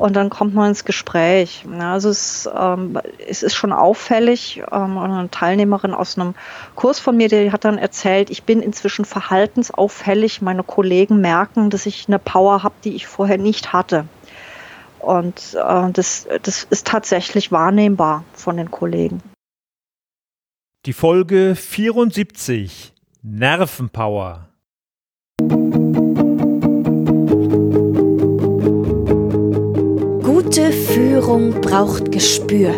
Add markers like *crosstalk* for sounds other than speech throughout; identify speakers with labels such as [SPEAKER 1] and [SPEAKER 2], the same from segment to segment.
[SPEAKER 1] und dann kommt man ins Gespräch. Also es, ähm, es ist schon auffällig. Ähm, eine Teilnehmerin aus einem Kurs von mir, die hat dann erzählt, ich bin inzwischen verhaltensauffällig. Meine Kollegen merken, dass ich eine Power habe, die ich vorher nicht hatte. Und äh, das, das ist tatsächlich wahrnehmbar von den Kollegen.
[SPEAKER 2] Die Folge 74 Nervenpower.
[SPEAKER 3] Führung braucht Gespür.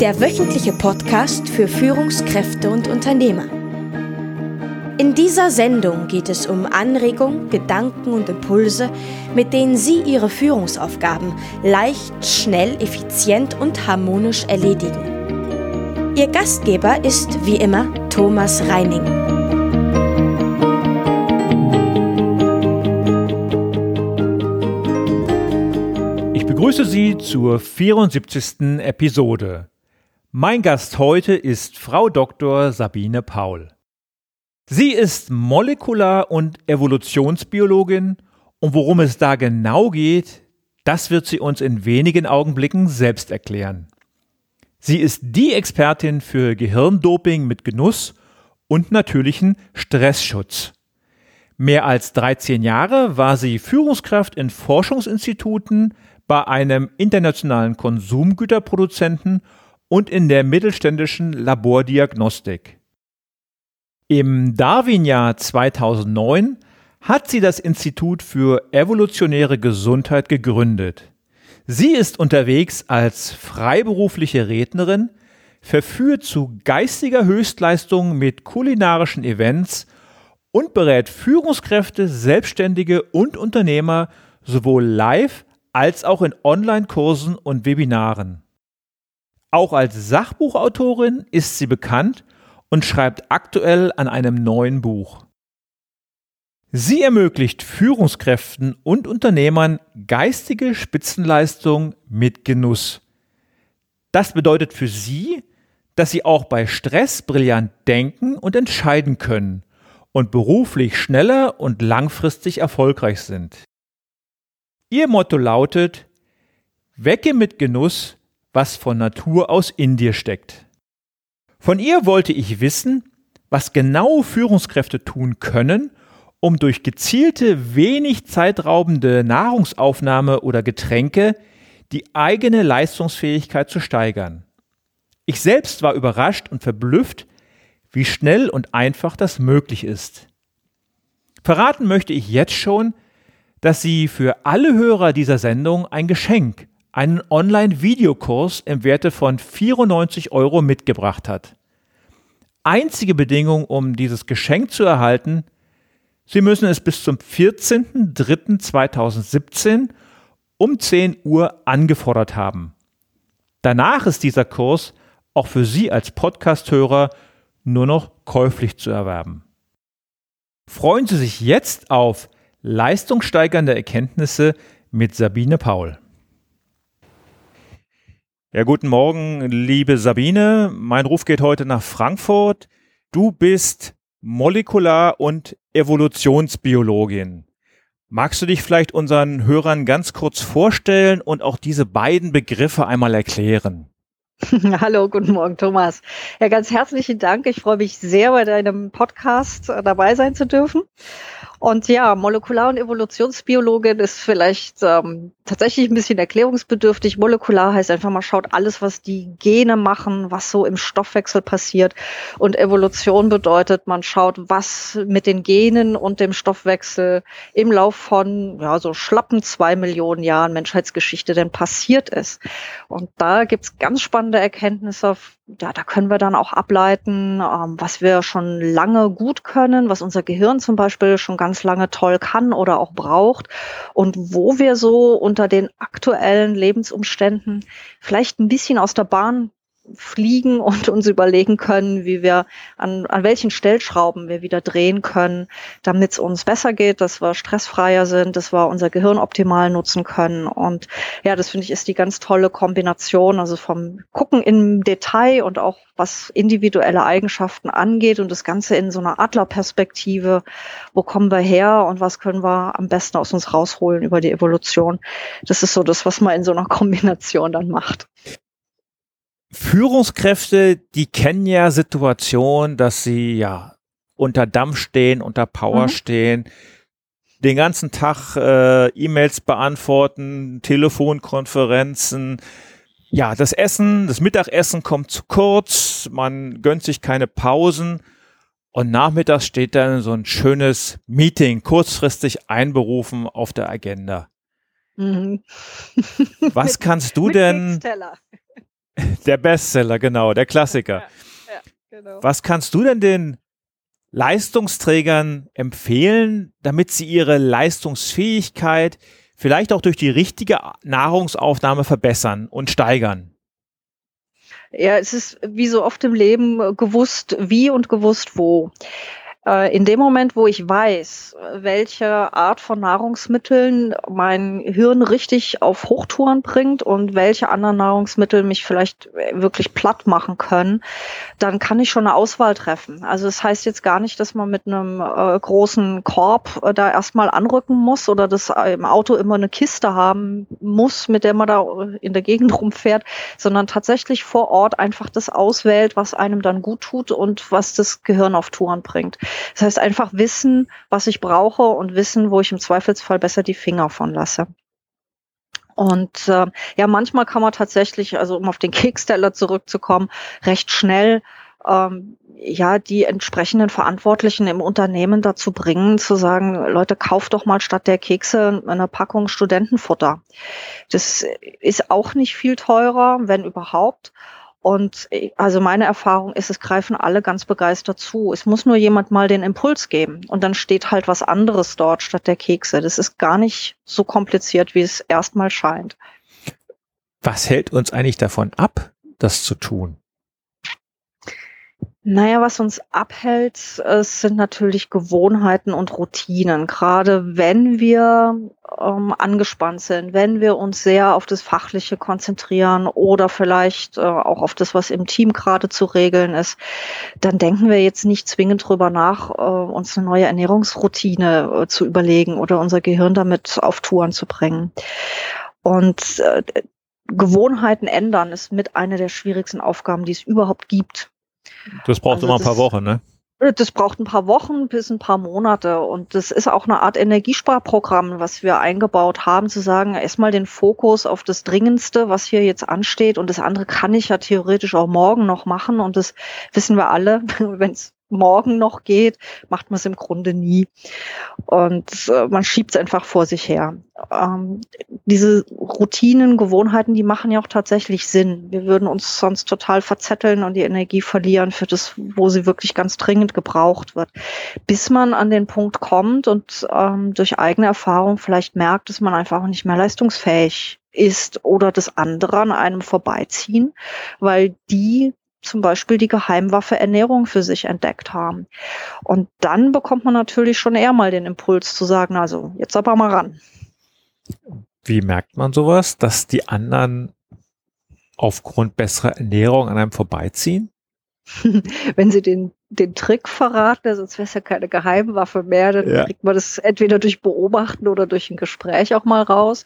[SPEAKER 3] Der wöchentliche Podcast für Führungskräfte und Unternehmer. In dieser Sendung geht es um Anregungen, Gedanken und Impulse, mit denen Sie Ihre Führungsaufgaben leicht, schnell, effizient und harmonisch erledigen. Ihr Gastgeber ist wie immer Thomas Reining.
[SPEAKER 2] Begrüße Sie zur 74. Episode. Mein Gast heute ist Frau Dr. Sabine Paul. Sie ist Molekular- und Evolutionsbiologin und worum es da genau geht, das wird sie uns in wenigen Augenblicken selbst erklären. Sie ist die Expertin für Gehirndoping mit Genuss und natürlichen Stressschutz. Mehr als 13 Jahre war sie Führungskraft in Forschungsinstituten bei einem internationalen Konsumgüterproduzenten und in der mittelständischen Labordiagnostik. Im Darwin-Jahr 2009 hat sie das Institut für evolutionäre Gesundheit gegründet. Sie ist unterwegs als freiberufliche Rednerin, verführt zu geistiger Höchstleistung mit kulinarischen Events und berät Führungskräfte, Selbstständige und Unternehmer sowohl live als auch in Online-Kursen und Webinaren. Auch als Sachbuchautorin ist sie bekannt und schreibt aktuell an einem neuen Buch. Sie ermöglicht Führungskräften und Unternehmern geistige Spitzenleistung mit Genuss. Das bedeutet für Sie, dass Sie auch bei Stress brillant denken und entscheiden können und beruflich schneller und langfristig erfolgreich sind. Ihr Motto lautet, wecke mit Genuss, was von Natur aus in dir steckt. Von ihr wollte ich wissen, was genau Führungskräfte tun können, um durch gezielte, wenig zeitraubende Nahrungsaufnahme oder Getränke die eigene Leistungsfähigkeit zu steigern. Ich selbst war überrascht und verblüfft, wie schnell und einfach das möglich ist. Verraten möchte ich jetzt schon, dass sie für alle Hörer dieser Sendung ein Geschenk, einen Online-Videokurs im Werte von 94 Euro mitgebracht hat. Einzige Bedingung, um dieses Geschenk zu erhalten, Sie müssen es bis zum 14.03.2017 um 10 Uhr angefordert haben. Danach ist dieser Kurs auch für Sie als Podcasthörer nur noch käuflich zu erwerben. Freuen Sie sich jetzt auf leistungssteigernde Erkenntnisse mit Sabine Paul. Ja, guten Morgen, liebe Sabine. Mein Ruf geht heute nach Frankfurt. Du bist Molekular- und Evolutionsbiologin. Magst du dich vielleicht unseren Hörern ganz kurz vorstellen und auch diese beiden Begriffe einmal erklären? *laughs*
[SPEAKER 1] Hallo, guten Morgen, Thomas. Ja, ganz herzlichen Dank. Ich freue mich sehr, bei deinem Podcast äh, dabei sein zu dürfen. Und ja, Molekular- und Evolutionsbiologin ist vielleicht ähm, tatsächlich ein bisschen erklärungsbedürftig. Molekular heißt einfach, man schaut alles, was die Gene machen, was so im Stoffwechsel passiert. Und Evolution bedeutet, man schaut, was mit den Genen und dem Stoffwechsel im Lauf von ja, so schlappen zwei Millionen Jahren Menschheitsgeschichte denn passiert ist. Und da gibt's ganz spannende Erkenntnisse ja, da können wir dann auch ableiten, ähm, was wir schon lange gut können, was unser Gehirn zum Beispiel schon ganz lange toll kann oder auch braucht und wo wir so unter den aktuellen Lebensumständen vielleicht ein bisschen aus der Bahn fliegen und uns überlegen können, wie wir an, an welchen Stellschrauben wir wieder drehen können, damit es uns besser geht, dass wir stressfreier sind, dass wir unser Gehirn optimal nutzen können. Und ja, das finde ich ist die ganz tolle Kombination, also vom Gucken im Detail und auch was individuelle Eigenschaften angeht und das Ganze in so einer Adlerperspektive. Wo kommen wir her und was können wir am besten aus uns rausholen über die Evolution? Das ist so das, was man in so einer Kombination dann macht.
[SPEAKER 2] Führungskräfte, die kennen ja Situationen, dass sie ja unter Dampf stehen, unter Power mhm. stehen, den ganzen Tag äh, E-Mails beantworten, Telefonkonferenzen. Ja, das Essen, das Mittagessen kommt zu kurz, man gönnt sich keine Pausen und nachmittags steht dann so ein schönes Meeting kurzfristig einberufen auf der Agenda. Mhm. Was *laughs* kannst du denn? Der Bestseller, genau, der Klassiker. Ja, ja, genau. Was kannst du denn den Leistungsträgern empfehlen, damit sie ihre Leistungsfähigkeit vielleicht auch durch die richtige Nahrungsaufnahme verbessern und steigern?
[SPEAKER 1] Ja, es ist wie so oft im Leben gewusst wie und gewusst wo. Äh, in dem Moment, wo ich weiß, welche Art von Nahrungsmitteln mein Hirn richtig auf Hochtouren bringt und welche anderen Nahrungsmittel mich vielleicht wirklich platt machen können, dann kann ich schon eine Auswahl treffen. Also das heißt jetzt gar nicht, dass man mit einem äh, großen Korb äh, da erstmal anrücken muss oder das im Auto immer eine Kiste haben muss, mit der man da in der Gegend rumfährt, sondern tatsächlich vor Ort einfach das auswählt, was einem dann gut tut und was das Gehirn auf Touren bringt. Das heißt einfach wissen, was ich brauche und wissen, wo ich im Zweifelsfall besser die Finger von lasse. Und äh, ja, manchmal kann man tatsächlich, also um auf den Keksteller zurückzukommen, recht schnell ähm, ja die entsprechenden Verantwortlichen im Unternehmen dazu bringen, zu sagen, Leute, kauft doch mal statt der Kekse eine Packung Studentenfutter. Das ist auch nicht viel teurer, wenn überhaupt. Und äh, also meine Erfahrung ist, es greifen alle ganz begeistert zu. Es muss nur jemand mal den Impuls geben und dann steht halt was anderes dort statt der Kekse. Das ist gar nicht so kompliziert, wie es erstmal scheint.
[SPEAKER 2] Was hält uns eigentlich davon ab, das zu tun?
[SPEAKER 1] Naja, was uns abhält, es sind natürlich Gewohnheiten und Routinen. Gerade wenn wir ähm, angespannt sind, wenn wir uns sehr auf das Fachliche konzentrieren oder vielleicht äh, auch auf das, was im Team gerade zu regeln ist, dann denken wir jetzt nicht zwingend drüber nach, äh, uns eine neue Ernährungsroutine äh, zu überlegen oder unser Gehirn damit auf Touren zu bringen. Und äh, Gewohnheiten ändern ist mit einer der schwierigsten Aufgaben, die es überhaupt gibt.
[SPEAKER 2] Das braucht also immer ein paar Wochen, ne?
[SPEAKER 1] Das braucht ein paar Wochen bis ein paar Monate. Und das ist auch eine Art Energiesparprogramm, was wir eingebaut haben, zu sagen, erstmal den Fokus auf das Dringendste, was hier jetzt ansteht. Und das andere kann ich ja theoretisch auch morgen noch machen. Und das wissen wir alle, *laughs* wenn es morgen noch geht, macht man es im Grunde nie. Und äh, man schiebt es einfach vor sich her. Ähm, diese Routinen, Gewohnheiten, die machen ja auch tatsächlich Sinn. Wir würden uns sonst total verzetteln und die Energie verlieren für das, wo sie wirklich ganz dringend gebraucht wird. Bis man an den Punkt kommt und ähm, durch eigene Erfahrung vielleicht merkt, dass man einfach nicht mehr leistungsfähig ist oder das andere an einem vorbeiziehen, weil die zum Beispiel die Geheimwaffe Ernährung für sich entdeckt haben. Und dann bekommt man natürlich schon eher mal den Impuls zu sagen, also jetzt aber mal ran.
[SPEAKER 2] Wie merkt man sowas, dass die anderen aufgrund besserer Ernährung an einem vorbeiziehen? *laughs*
[SPEAKER 1] Wenn sie den, den Trick verraten, sonst wäre es ja keine Geheimwaffe mehr, dann ja. kriegt man das entweder durch Beobachten oder durch ein Gespräch auch mal raus.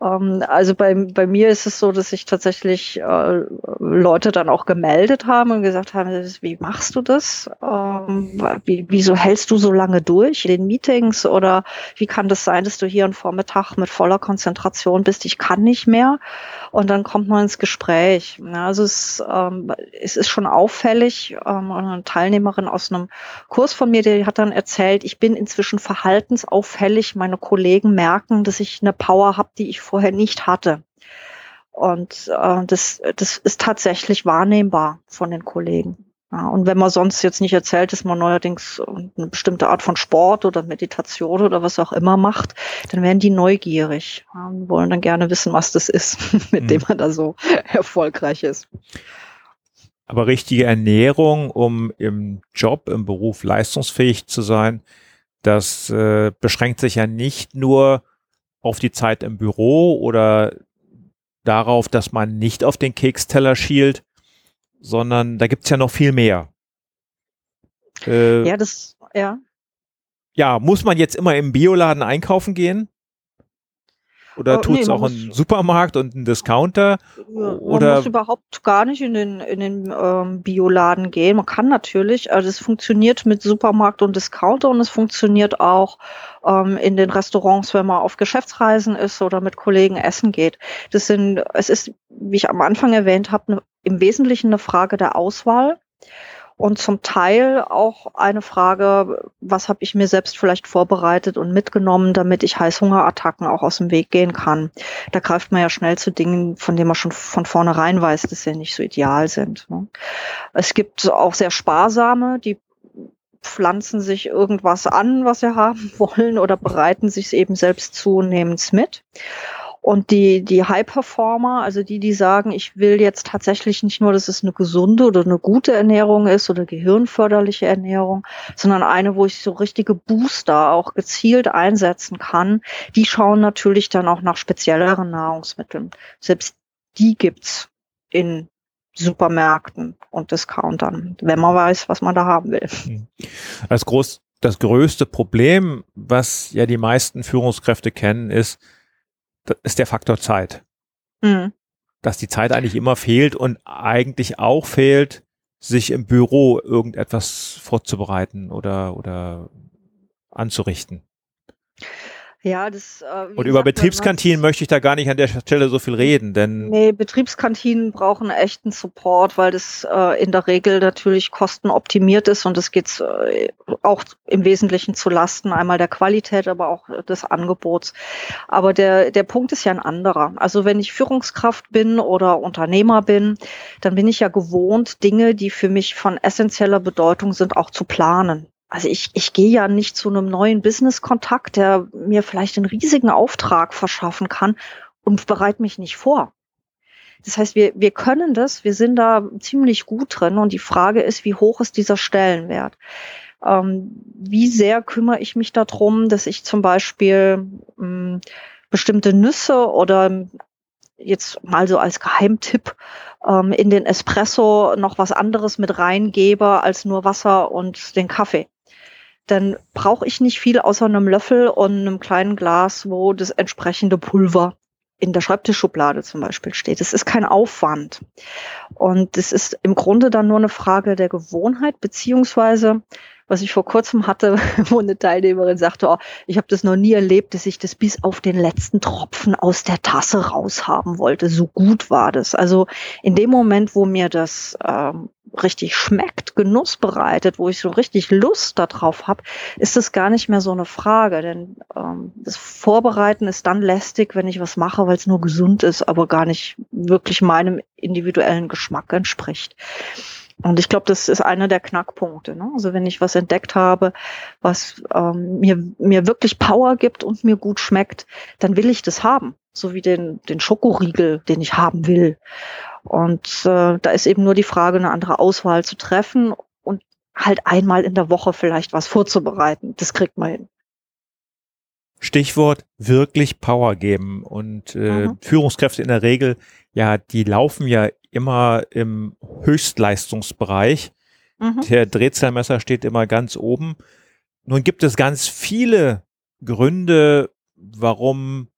[SPEAKER 1] Ähm, also bei, bei mir ist es so, dass sich tatsächlich äh, Leute dann auch gemeldet haben und gesagt haben, wie machst du das? Ähm, wie, wieso hältst du so lange durch in den Meetings? Oder wie kann das sein, dass du hier am Vormittag mit voller Konzentration bist? Ich kann nicht mehr. Und dann kommt man ins Gespräch. Also es, ähm, es ist schon auffällig. Ähm, eine Teilnehmerin aus einem Kurs von mir, die hat dann erzählt, ich bin inzwischen verhaltensauffällig. Meine Kollegen merken, dass ich eine Power habe, die ich vorher nicht hatte. Und äh, das, das ist tatsächlich wahrnehmbar von den Kollegen. Ja, und wenn man sonst jetzt nicht erzählt, dass man neuerdings eine bestimmte Art von Sport oder Meditation oder was auch immer macht, dann werden die neugierig ja, und wollen dann gerne wissen, was das ist, *laughs* mit mhm. dem man da so *laughs* erfolgreich ist.
[SPEAKER 2] Aber richtige Ernährung, um im Job, im Beruf leistungsfähig zu sein, das äh, beschränkt sich ja nicht nur auf die Zeit im Büro oder darauf, dass man nicht auf den Keksteller schielt, sondern da gibt's ja noch viel mehr.
[SPEAKER 1] Äh, ja, das, ja.
[SPEAKER 2] Ja, muss man jetzt immer im Bioladen einkaufen gehen? Oder oh, tut es nee, auch ein Supermarkt und ein Discounter?
[SPEAKER 1] Ja, oder man muss überhaupt gar nicht in den, in den ähm, Bioladen gehen. Man kann natürlich, also es funktioniert mit Supermarkt und Discounter und es funktioniert auch ähm, in den Restaurants, wenn man auf Geschäftsreisen ist oder mit Kollegen essen geht. Das sind, es ist, wie ich am Anfang erwähnt habe, ne, im Wesentlichen eine Frage der Auswahl und zum Teil auch eine Frage, was habe ich mir selbst vielleicht vorbereitet und mitgenommen, damit ich Heißhungerattacken auch aus dem Weg gehen kann. Da greift man ja schnell zu Dingen, von denen man schon von vornherein weiß, dass sie nicht so ideal sind. Ne? Es gibt auch sehr sparsame, die pflanzen sich irgendwas an, was sie haben *laughs* wollen oder bereiten sich es eben selbst zunehmend mit. Und die, die High-Performer, also die, die sagen, ich will jetzt tatsächlich nicht nur, dass es eine gesunde oder eine gute Ernährung ist oder gehirnförderliche Ernährung, sondern eine, wo ich so richtige Booster auch gezielt einsetzen kann, die schauen natürlich dann auch nach spezielleren Nahrungsmitteln. Selbst die gibt's in Supermärkten und Discountern, wenn man weiß, was man da haben will.
[SPEAKER 2] Als groß, das größte Problem, was ja die meisten Führungskräfte kennen, ist, ist der Faktor Zeit. Mhm. Dass die Zeit eigentlich immer fehlt und eigentlich auch fehlt, sich im Büro irgendetwas vorzubereiten oder, oder anzurichten.
[SPEAKER 1] Ja, das.
[SPEAKER 2] Äh, und über Betriebskantinen möchte ich da gar nicht an der Stelle so viel reden, denn.
[SPEAKER 1] Nee, Betriebskantinen brauchen echten Support, weil das äh, in der Regel natürlich kostenoptimiert ist und es geht äh, auch im Wesentlichen zu Lasten einmal der Qualität, aber auch des Angebots. Aber der, der Punkt ist ja ein anderer. Also wenn ich Führungskraft bin oder Unternehmer bin, dann bin ich ja gewohnt, Dinge, die für mich von essentieller Bedeutung sind, auch zu planen also ich, ich gehe ja nicht zu einem neuen Business-Kontakt, der mir vielleicht einen riesigen Auftrag verschaffen kann und bereite mich nicht vor. Das heißt, wir, wir können das, wir sind da ziemlich gut drin und die Frage ist, wie hoch ist dieser Stellenwert? Ähm, wie sehr kümmere ich mich darum, dass ich zum Beispiel ähm, bestimmte Nüsse oder jetzt mal so als Geheimtipp ähm, in den Espresso noch was anderes mit reingebe als nur Wasser und den Kaffee dann brauche ich nicht viel außer einem Löffel und einem kleinen Glas, wo das entsprechende Pulver in der Schreibtischschublade zum Beispiel steht. Es ist kein Aufwand. Und es ist im Grunde dann nur eine Frage der Gewohnheit, beziehungsweise was ich vor kurzem hatte, *laughs* wo eine Teilnehmerin sagte, oh, ich habe das noch nie erlebt, dass ich das bis auf den letzten Tropfen aus der Tasse raushaben wollte. So gut war das. Also in dem Moment, wo mir das ähm, richtig schmeckt, Genuss bereitet, wo ich so richtig Lust darauf habe, ist es gar nicht mehr so eine Frage. Denn ähm, das Vorbereiten ist dann lästig, wenn ich was mache, weil es nur gesund ist, aber gar nicht wirklich meinem individuellen Geschmack entspricht. Und ich glaube, das ist einer der Knackpunkte. Ne? Also wenn ich was entdeckt habe, was ähm, mir, mir wirklich Power gibt und mir gut schmeckt, dann will ich das haben. So wie den, den Schokoriegel, den ich haben will. Und äh, da ist eben nur die Frage, eine andere Auswahl zu treffen und halt einmal in der Woche vielleicht was vorzubereiten. Das kriegt man hin.
[SPEAKER 2] Stichwort wirklich Power geben. Und äh, mhm. Führungskräfte in der Regel, ja, die laufen ja immer im Höchstleistungsbereich. Mhm. Der Drehzahlmesser steht immer ganz oben. Nun gibt es ganz viele Gründe, warum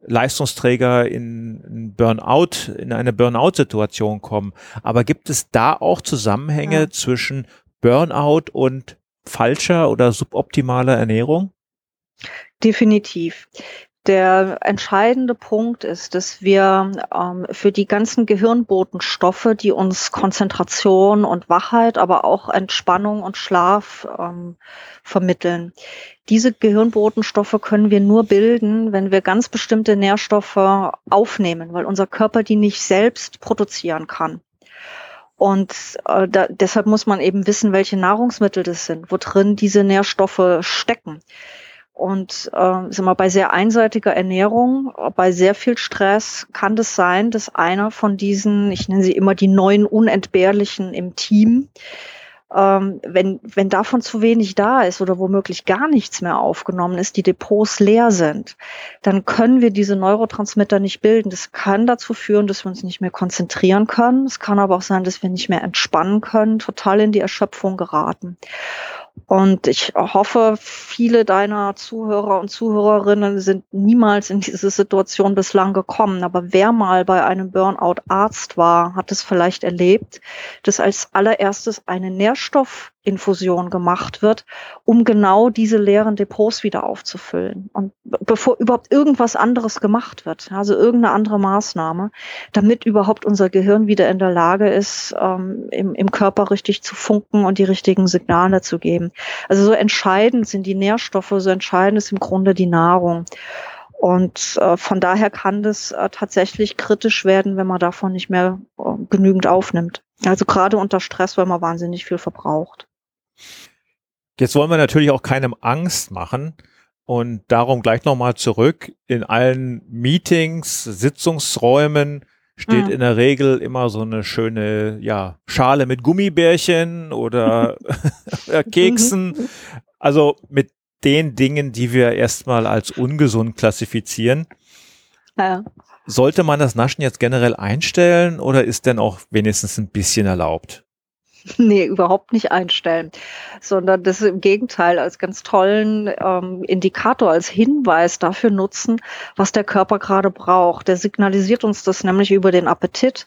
[SPEAKER 2] Leistungsträger in Burnout, in eine Burnout-Situation kommen. Aber gibt es da auch Zusammenhänge ja. zwischen Burnout und falscher oder suboptimaler Ernährung?
[SPEAKER 1] Definitiv. Der entscheidende Punkt ist, dass wir ähm, für die ganzen Gehirnbotenstoffe, die uns Konzentration und Wachheit, aber auch Entspannung und Schlaf ähm, vermitteln, diese Gehirnbotenstoffe können wir nur bilden, wenn wir ganz bestimmte Nährstoffe aufnehmen, weil unser Körper die nicht selbst produzieren kann. Und äh, da, deshalb muss man eben wissen, welche Nahrungsmittel das sind, wo drin diese Nährstoffe stecken. Und äh, sag mal, bei sehr einseitiger Ernährung, bei sehr viel Stress kann das sein, dass einer von diesen, ich nenne sie immer die neuen Unentbehrlichen im Team, ähm, wenn, wenn davon zu wenig da ist oder womöglich gar nichts mehr aufgenommen ist, die Depots leer sind, dann können wir diese Neurotransmitter nicht bilden. Das kann dazu führen, dass wir uns nicht mehr konzentrieren können. Es kann aber auch sein, dass wir nicht mehr entspannen können, total in die Erschöpfung geraten. Und ich hoffe, viele deiner Zuhörer und Zuhörerinnen sind niemals in diese Situation bislang gekommen. Aber wer mal bei einem Burnout Arzt war, hat es vielleicht erlebt, dass als allererstes eine Nährstoff Infusion gemacht wird, um genau diese leeren Depots wieder aufzufüllen. Und bevor überhaupt irgendwas anderes gemacht wird, also irgendeine andere Maßnahme, damit überhaupt unser Gehirn wieder in der Lage ist, ähm, im, im Körper richtig zu funken und die richtigen Signale zu geben. Also so entscheidend sind die Nährstoffe, so entscheidend ist im Grunde die Nahrung. Und äh, von daher kann das äh, tatsächlich kritisch werden, wenn man davon nicht mehr äh, genügend aufnimmt. Also gerade unter Stress, weil man wahnsinnig viel verbraucht.
[SPEAKER 2] Jetzt wollen wir natürlich auch keinem Angst machen und darum gleich nochmal zurück. In allen Meetings, Sitzungsräumen steht mhm. in der Regel immer so eine schöne, ja, Schale mit Gummibärchen oder *laughs* *laughs* Keksen. Also mit den Dingen, die wir erstmal als ungesund klassifizieren. Ja. Sollte man das Naschen jetzt generell einstellen oder ist denn auch wenigstens ein bisschen erlaubt? *laughs*
[SPEAKER 1] Nee, überhaupt nicht einstellen, sondern das im Gegenteil als ganz tollen ähm, Indikator, als Hinweis dafür nutzen, was der Körper gerade braucht. Der signalisiert uns das nämlich über den Appetit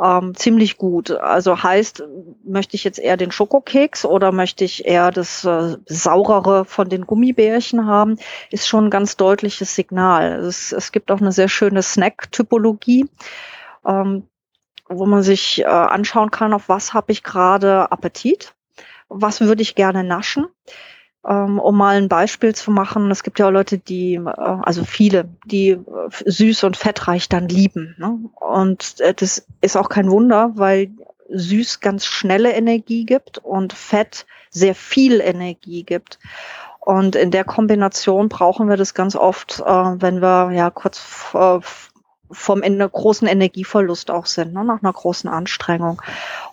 [SPEAKER 1] ähm, ziemlich gut. Also heißt, möchte ich jetzt eher den Schokokeks oder möchte ich eher das äh, saurere von den Gummibärchen haben, ist schon ein ganz deutliches Signal. Es, es gibt auch eine sehr schöne Snack-Typologie. Ähm, wo man sich äh, anschauen kann, auf was habe ich gerade Appetit, was würde ich gerne naschen. Ähm, um mal ein Beispiel zu machen, es gibt ja auch Leute, die, äh, also viele, die äh, süß und fettreich dann lieben. Ne? Und äh, das ist auch kein Wunder, weil süß ganz schnelle Energie gibt und Fett sehr viel Energie gibt. Und in der Kombination brauchen wir das ganz oft, äh, wenn wir ja kurz vom Ende, großen Energieverlust auch sind, ne, nach einer großen Anstrengung.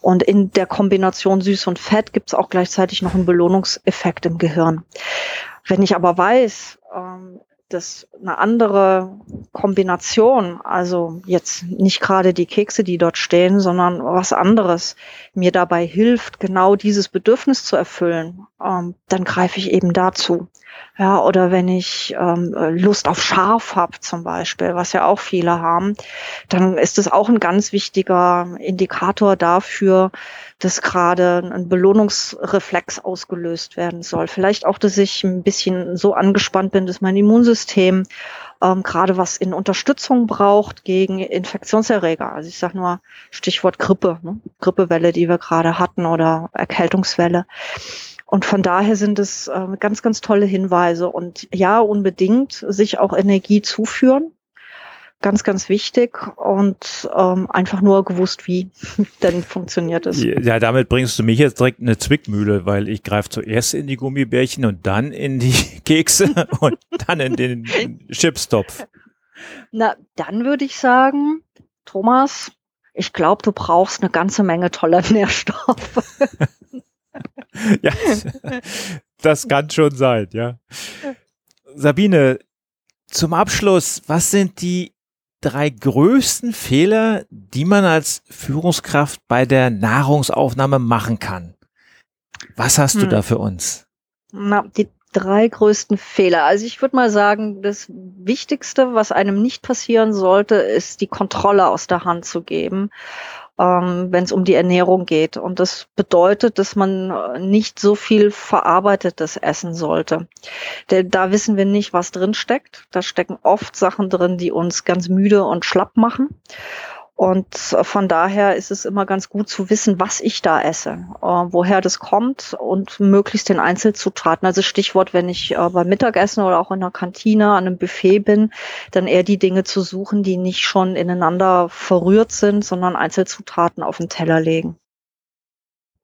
[SPEAKER 1] Und in der Kombination Süß und Fett gibt es auch gleichzeitig noch einen Belohnungseffekt im Gehirn. Wenn ich aber weiß, ähm, dass eine andere Kombination, also jetzt nicht gerade die Kekse, die dort stehen, sondern was anderes mir dabei hilft, genau dieses Bedürfnis zu erfüllen, ähm, dann greife ich eben dazu. Ja, oder wenn ich ähm, Lust auf Scharf habe zum Beispiel, was ja auch viele haben, dann ist es auch ein ganz wichtiger Indikator dafür, dass gerade ein Belohnungsreflex ausgelöst werden soll. Vielleicht auch, dass ich ein bisschen so angespannt bin, dass mein Immunsystem ähm, gerade was in Unterstützung braucht gegen Infektionserreger. Also ich sage nur Stichwort Grippe, ne? Grippewelle, die wir gerade hatten oder Erkältungswelle. Und von daher sind es äh, ganz, ganz tolle Hinweise. Und ja, unbedingt sich auch Energie zuführen. Ganz, ganz wichtig und ähm, einfach nur gewusst, wie, *laughs* dann funktioniert es.
[SPEAKER 2] Ja, damit bringst du mich jetzt direkt in eine Zwickmühle, weil ich greife zuerst in die Gummibärchen und dann in die *laughs* Kekse und dann in den *laughs* Chipstopf.
[SPEAKER 1] Na, dann würde ich sagen, Thomas, ich glaube, du brauchst eine ganze Menge toller Nährstoffe. *laughs*
[SPEAKER 2] ja, das kann schon sein, ja. Sabine, zum Abschluss, was sind die drei größten Fehler, die man als Führungskraft bei der Nahrungsaufnahme machen kann? Was hast hm. du da für uns?
[SPEAKER 1] Na, die drei größten Fehler. Also ich würde mal sagen, das Wichtigste, was einem nicht passieren sollte, ist die Kontrolle aus der Hand zu geben ähm, wenn es um die Ernährung geht. Und das bedeutet, dass man äh, nicht so viel verarbeitetes essen sollte. Denn da wissen wir nicht, was drin steckt. Da stecken oft Sachen drin, die uns ganz müde und schlapp machen. Und von daher ist es immer ganz gut zu wissen, was ich da esse, äh, woher das kommt und möglichst den Einzelzutaten. Also Stichwort, wenn ich äh, beim Mittagessen oder auch in der Kantine an einem Buffet bin, dann eher die Dinge zu suchen, die nicht schon ineinander verrührt sind, sondern Einzelzutaten auf den Teller legen.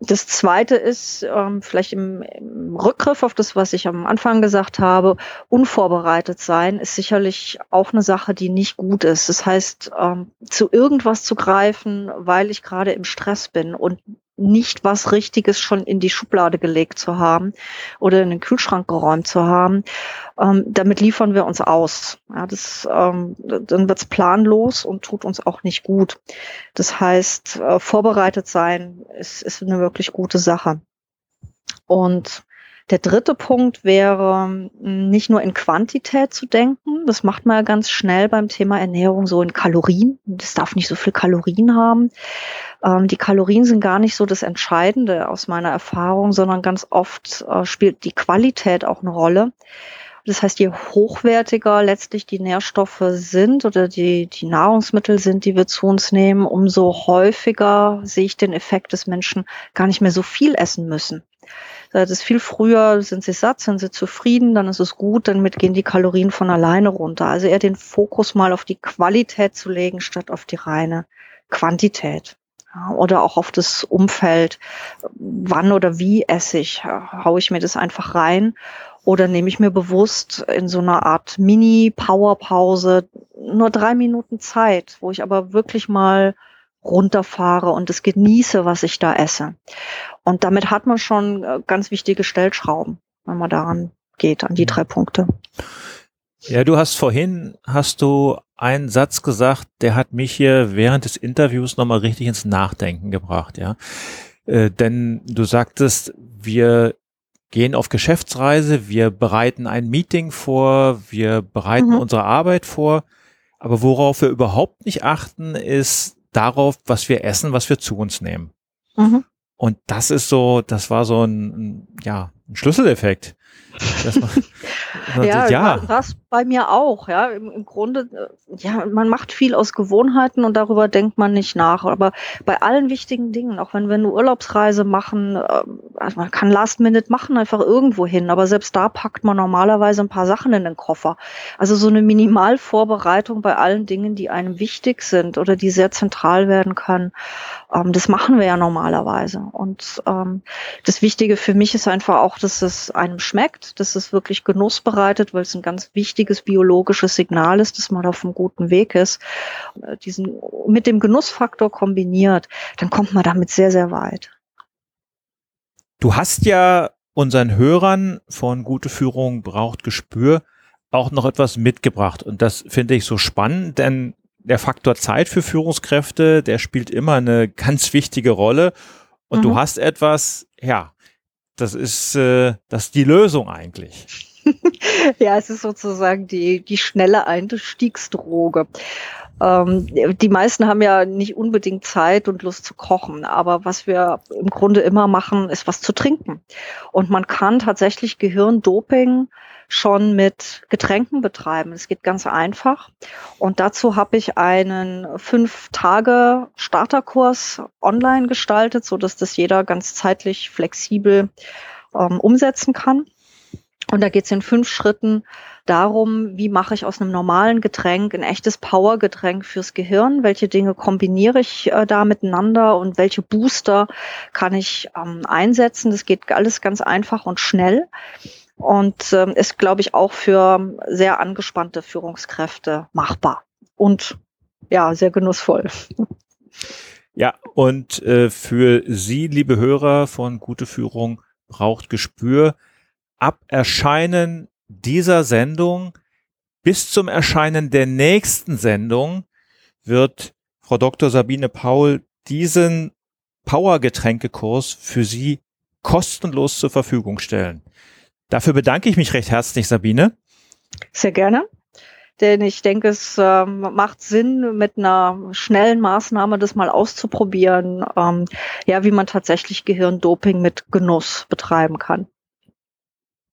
[SPEAKER 1] Das zweite ist, ähm, vielleicht im, im, Rückgriff auf das, was ich am Anfang gesagt habe, unvorbereitet sein ist sicherlich auch eine Sache, die nicht gut ist. Das heißt, ähm, zu irgendwas zu greifen, weil ich gerade im Stress bin und nicht was Richtiges schon in die Schublade gelegt zu haben oder in den Kühlschrank geräumt zu haben. Ähm, damit liefern wir uns aus. Ja, das, ähm, dann wird's planlos und tut uns auch nicht gut. Das heißt, äh, vorbereitet sein ist, ist eine wirklich gute Sache. Und der dritte Punkt wäre, nicht nur in Quantität zu denken. Das macht man ja ganz schnell beim Thema Ernährung so in Kalorien. Das darf nicht so viel Kalorien haben. Ähm, die Kalorien sind gar nicht so das Entscheidende aus meiner Erfahrung, sondern ganz oft äh, spielt die Qualität auch eine Rolle. Das heißt, je hochwertiger letztlich die Nährstoffe sind oder die, die Nahrungsmittel sind, die wir zu uns nehmen, umso häufiger sehe ich den Effekt, dass Menschen gar nicht mehr so viel essen müssen. Das ist viel früher, sind sie satt, sind sie zufrieden, dann ist es gut, damit gehen die Kalorien von alleine runter. Also eher den Fokus mal auf die Qualität zu legen, statt auf die reine Quantität oder auch auf das Umfeld. Wann oder wie esse ich? Haue ich mir das einfach rein? Oder nehme ich mir bewusst in so einer Art Mini-Powerpause nur drei Minuten Zeit, wo ich aber wirklich mal runterfahre und es genieße, was ich da esse. Und damit hat man schon äh, ganz wichtige Stellschrauben, wenn man daran geht, an die drei Punkte.
[SPEAKER 2] Ja, du hast vorhin, hast du einen Satz gesagt, der hat mich hier während des Interviews nochmal richtig ins Nachdenken gebracht, ja. Äh, denn du sagtest, wir gehen auf Geschäftsreise, wir bereiten ein Meeting vor, wir bereiten mhm. unsere Arbeit vor, aber worauf wir überhaupt nicht achten, ist darauf, was wir essen, was wir zu uns nehmen. Mhm. Und das ist so, das war so ein, ja, ein Schlüsseleffekt. *laughs*
[SPEAKER 1] War, ja, ja. das bei mir auch, ja. Im, Im, Grunde, äh, ja, man macht viel aus Gewohnheiten und darüber denkt man nicht nach. Aber bei allen wichtigen Dingen, auch wenn wir eine Urlaubsreise machen, ähm, also man kann Last Minute machen, einfach irgendwo hin, aber selbst da packt man normalerweise ein paar Sachen in den Koffer. Also so eine Minimalvorbereitung bei allen Dingen, die einem wichtig sind oder die sehr zentral werden können, ähm, das machen wir ja normalerweise. Und ähm, das Wichtige für mich ist einfach auch, dass es einem schmeckt, dass es wirklich Genuss bereitet, weil es ein ganz wichtiges biologisches Signal ist, dass man auf einem guten Weg ist. Äh, diesen mit dem Genussfaktor kombiniert, dann kommt man damit sehr, sehr weit.
[SPEAKER 2] Du hast ja unseren Hörern von Gute Führung braucht Gespür auch noch etwas mitgebracht. Und das finde ich so spannend, denn der Faktor Zeit für Führungskräfte, der spielt immer eine *laughs* ganz wichtige Rolle. Und mhm. du hast etwas, ja, das ist, äh, das ist die Lösung eigentlich. *laughs*
[SPEAKER 1] ja, es ist sozusagen die, die schnelle Einstiegsdroge. Ähm, die meisten haben ja nicht unbedingt Zeit und Lust zu kochen, aber was wir im Grunde immer machen, ist was zu trinken. Und man kann tatsächlich Gehirndoping schon mit Getränken betreiben. Es geht ganz einfach. Und dazu habe ich einen fünf Tage Starterkurs online gestaltet, so dass das jeder ganz zeitlich flexibel ähm, umsetzen kann. Und da geht es in fünf Schritten darum, wie mache ich aus einem normalen Getränk ein echtes Powergetränk fürs Gehirn, welche Dinge kombiniere ich äh, da miteinander und welche Booster kann ich ähm, einsetzen. Das geht alles ganz einfach und schnell und ähm, ist, glaube ich, auch für sehr angespannte Führungskräfte machbar und ja, sehr genussvoll. *laughs*
[SPEAKER 2] Ja, und äh, für Sie, liebe Hörer von Gute Führung, braucht Gespür. Ab Erscheinen dieser Sendung bis zum Erscheinen der nächsten Sendung wird Frau Dr. Sabine Paul diesen Power-Getränkekurs für Sie kostenlos zur Verfügung stellen. Dafür bedanke ich mich recht herzlich, Sabine.
[SPEAKER 1] Sehr gerne. Denn ich denke, es ähm, macht Sinn, mit einer schnellen Maßnahme das mal auszuprobieren, ähm, ja, wie man tatsächlich Gehirndoping mit Genuss betreiben kann.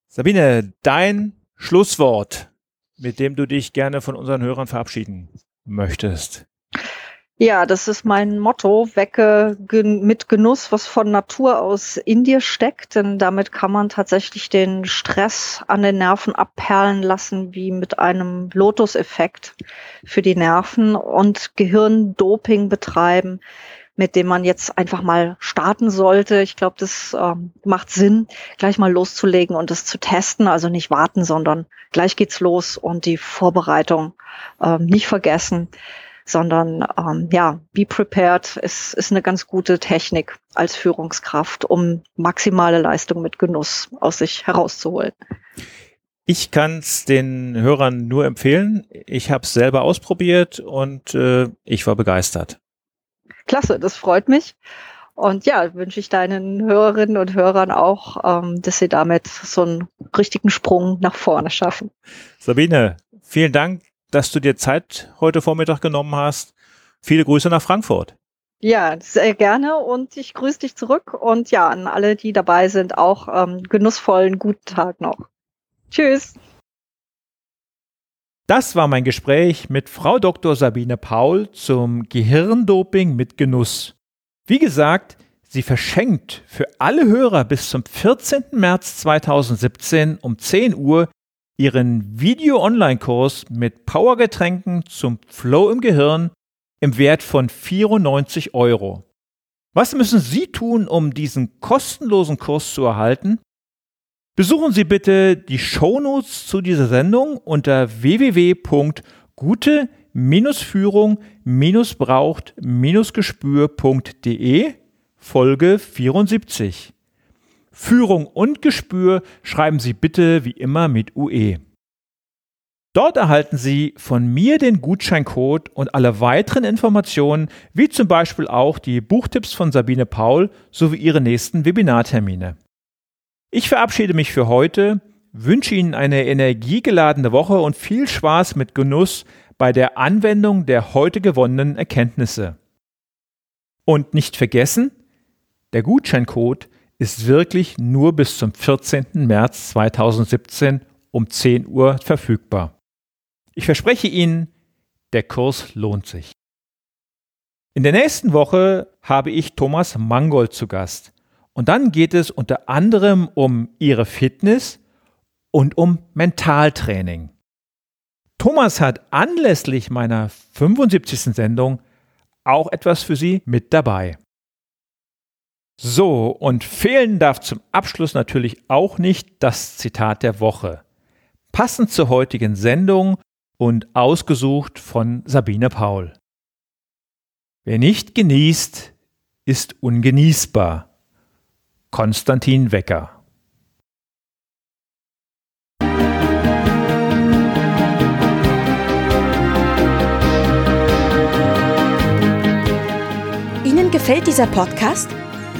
[SPEAKER 2] Sabine, dein Schlusswort, mit dem du dich gerne von unseren Hörern verabschieden möchtest.
[SPEAKER 1] Ja, das ist mein Motto. Wecke mit Genuss, was von Natur aus in dir steckt. Denn damit kann man tatsächlich den Stress an den Nerven abperlen lassen, wie mit einem Lotus-Effekt für die Nerven und Gehirndoping betreiben, mit dem man jetzt einfach mal starten sollte. Ich glaube, das ähm, macht Sinn, gleich mal loszulegen und das zu testen. Also nicht warten, sondern gleich geht's los und die Vorbereitung ähm, nicht vergessen, sondern ähm, ja, be prepared ist, ist eine ganz gute Technik als Führungskraft, um maximale Leistung mit Genuss aus sich herauszuholen.
[SPEAKER 2] Ich kann es den Hörern nur empfehlen. Ich habe es selber ausprobiert und äh, ich war begeistert.
[SPEAKER 1] Klasse, das freut mich. Und ja, wünsche ich deinen Hörerinnen und Hörern auch, ähm, dass sie damit so einen richtigen Sprung nach vorne schaffen.
[SPEAKER 2] Sabine, vielen Dank, dass du dir Zeit heute Vormittag genommen hast. Viele Grüße nach Frankfurt.
[SPEAKER 1] Ja, sehr gerne und ich grüße dich zurück und ja, an alle, die dabei sind, auch ähm, genussvollen guten Tag noch. Tschüss.
[SPEAKER 2] Das war mein Gespräch mit Frau Dr. Sabine Paul zum Gehirndoping mit Genuss. Wie gesagt, sie verschenkt für alle Hörer bis zum 14. März 2017 um 10 Uhr ihren Video-Online-Kurs mit Powergetränken zum Flow im Gehirn im Wert von 94 Euro. Was müssen Sie tun, um diesen kostenlosen Kurs zu erhalten? Besuchen Sie bitte die Shownotes zu dieser Sendung unter www.gute-führung-braucht-gespür.de Folge 74. Führung und Gespür schreiben Sie bitte wie immer mit UE. Dort erhalten Sie von mir den Gutscheincode und alle weiteren Informationen, wie zum Beispiel auch die Buchtipps von Sabine Paul sowie ihre nächsten Webinartermine. Ich verabschiede mich für heute, wünsche Ihnen eine energiegeladene Woche und viel Spaß mit Genuss bei der Anwendung der heute gewonnenen Erkenntnisse. Und nicht vergessen, der Gutscheincode ist wirklich nur bis zum 14. März 2017 um 10 Uhr verfügbar. Ich verspreche Ihnen, der Kurs lohnt sich. In der nächsten Woche habe ich Thomas Mangold zu Gast. Und dann geht es unter anderem um ihre Fitness und um Mentaltraining. Thomas hat anlässlich meiner 75. Sendung auch etwas für Sie mit dabei. So, und fehlen darf zum Abschluss natürlich auch nicht das Zitat der Woche. Passend zur heutigen Sendung und ausgesucht von Sabine Paul. Wer nicht genießt, ist ungenießbar. Konstantin Wecker.
[SPEAKER 3] Ihnen gefällt dieser Podcast?